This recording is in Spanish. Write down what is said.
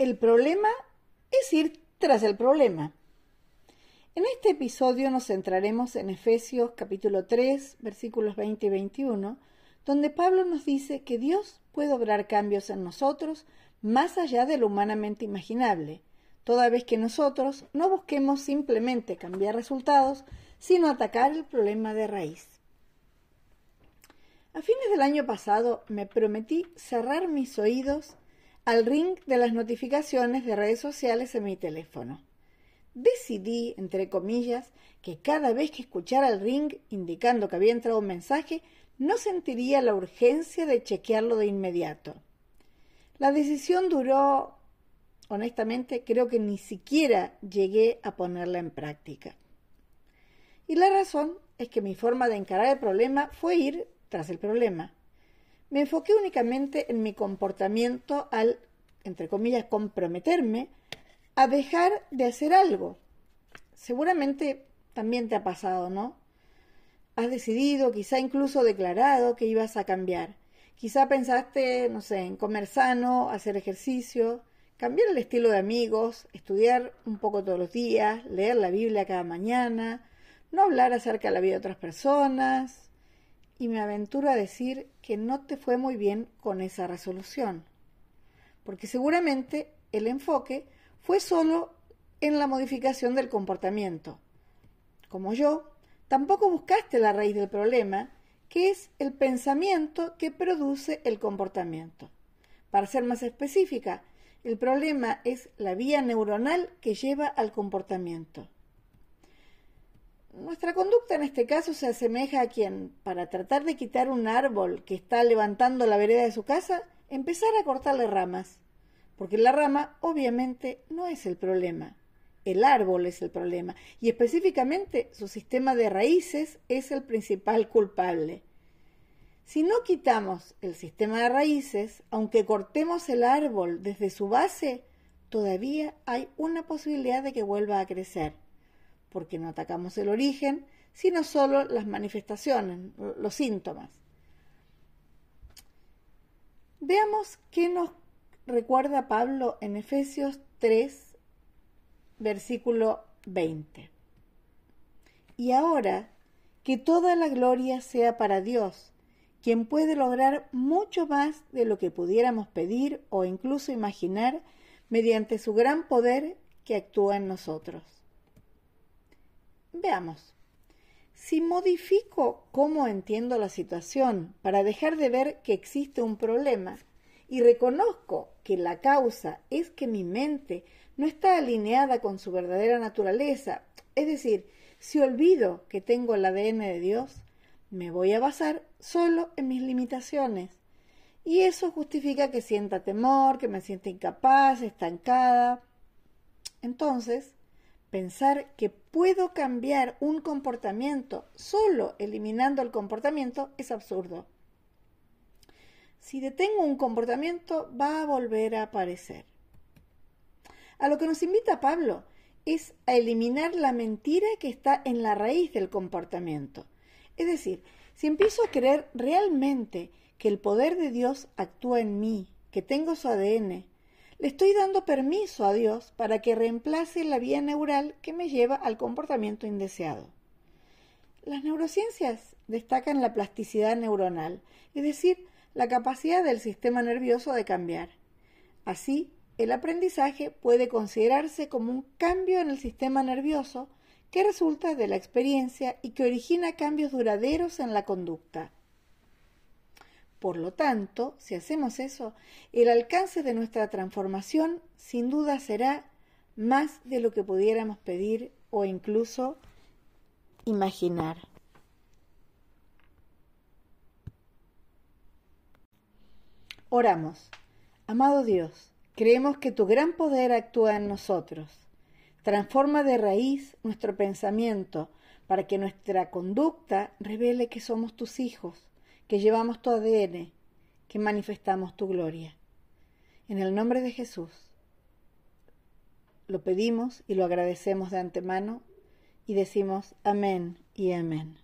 el problema es ir tras el problema. En este episodio nos centraremos en Efesios capítulo 3, versículos 20 y 21, donde Pablo nos dice que Dios puede obrar cambios en nosotros más allá de lo humanamente imaginable, toda vez que nosotros no busquemos simplemente cambiar resultados, sino atacar el problema de raíz. A fines del año pasado me prometí cerrar mis oídos al ring de las notificaciones de redes sociales en mi teléfono. Decidí, entre comillas, que cada vez que escuchara el ring indicando que había entrado un mensaje, no sentiría la urgencia de chequearlo de inmediato. La decisión duró, honestamente, creo que ni siquiera llegué a ponerla en práctica. Y la razón es que mi forma de encarar el problema fue ir tras el problema. Me enfoqué únicamente en mi comportamiento al, entre comillas, comprometerme a dejar de hacer algo. Seguramente también te ha pasado, ¿no? Has decidido, quizá incluso declarado que ibas a cambiar. Quizá pensaste, no sé, en comer sano, hacer ejercicio, cambiar el estilo de amigos, estudiar un poco todos los días, leer la Biblia cada mañana, no hablar acerca de la vida de otras personas, y me aventuro a decir que no te fue muy bien con esa resolución, porque seguramente el enfoque fue solo en la modificación del comportamiento. Como yo, tampoco buscaste la raíz del problema, que es el pensamiento que produce el comportamiento. Para ser más específica, el problema es la vía neuronal que lleva al comportamiento. Nuestra conducta en este caso se asemeja a quien, para tratar de quitar un árbol que está levantando la vereda de su casa, empezara a cortarle ramas, porque la rama obviamente no es el problema, el árbol es el problema, y específicamente su sistema de raíces es el principal culpable. Si no quitamos el sistema de raíces, aunque cortemos el árbol desde su base, todavía hay una posibilidad de que vuelva a crecer porque no atacamos el origen, sino solo las manifestaciones, los síntomas. Veamos qué nos recuerda Pablo en Efesios 3, versículo 20. Y ahora, que toda la gloria sea para Dios, quien puede lograr mucho más de lo que pudiéramos pedir o incluso imaginar mediante su gran poder que actúa en nosotros. Veamos. Si modifico cómo entiendo la situación para dejar de ver que existe un problema y reconozco que la causa es que mi mente no está alineada con su verdadera naturaleza, es decir, si olvido que tengo el ADN de Dios, me voy a basar solo en mis limitaciones. Y eso justifica que sienta temor, que me sienta incapaz, estancada. Entonces, Pensar que puedo cambiar un comportamiento solo eliminando el comportamiento es absurdo. Si detengo un comportamiento, va a volver a aparecer. A lo que nos invita Pablo es a eliminar la mentira que está en la raíz del comportamiento. Es decir, si empiezo a creer realmente que el poder de Dios actúa en mí, que tengo su ADN, le estoy dando permiso a Dios para que reemplace la vía neural que me lleva al comportamiento indeseado. Las neurociencias destacan la plasticidad neuronal, es decir, la capacidad del sistema nervioso de cambiar. Así, el aprendizaje puede considerarse como un cambio en el sistema nervioso que resulta de la experiencia y que origina cambios duraderos en la conducta. Por lo tanto, si hacemos eso, el alcance de nuestra transformación sin duda será más de lo que pudiéramos pedir o incluso imaginar. Oramos. Amado Dios, creemos que tu gran poder actúa en nosotros. Transforma de raíz nuestro pensamiento para que nuestra conducta revele que somos tus hijos que llevamos tu ADN, que manifestamos tu gloria. En el nombre de Jesús, lo pedimos y lo agradecemos de antemano y decimos amén y amén.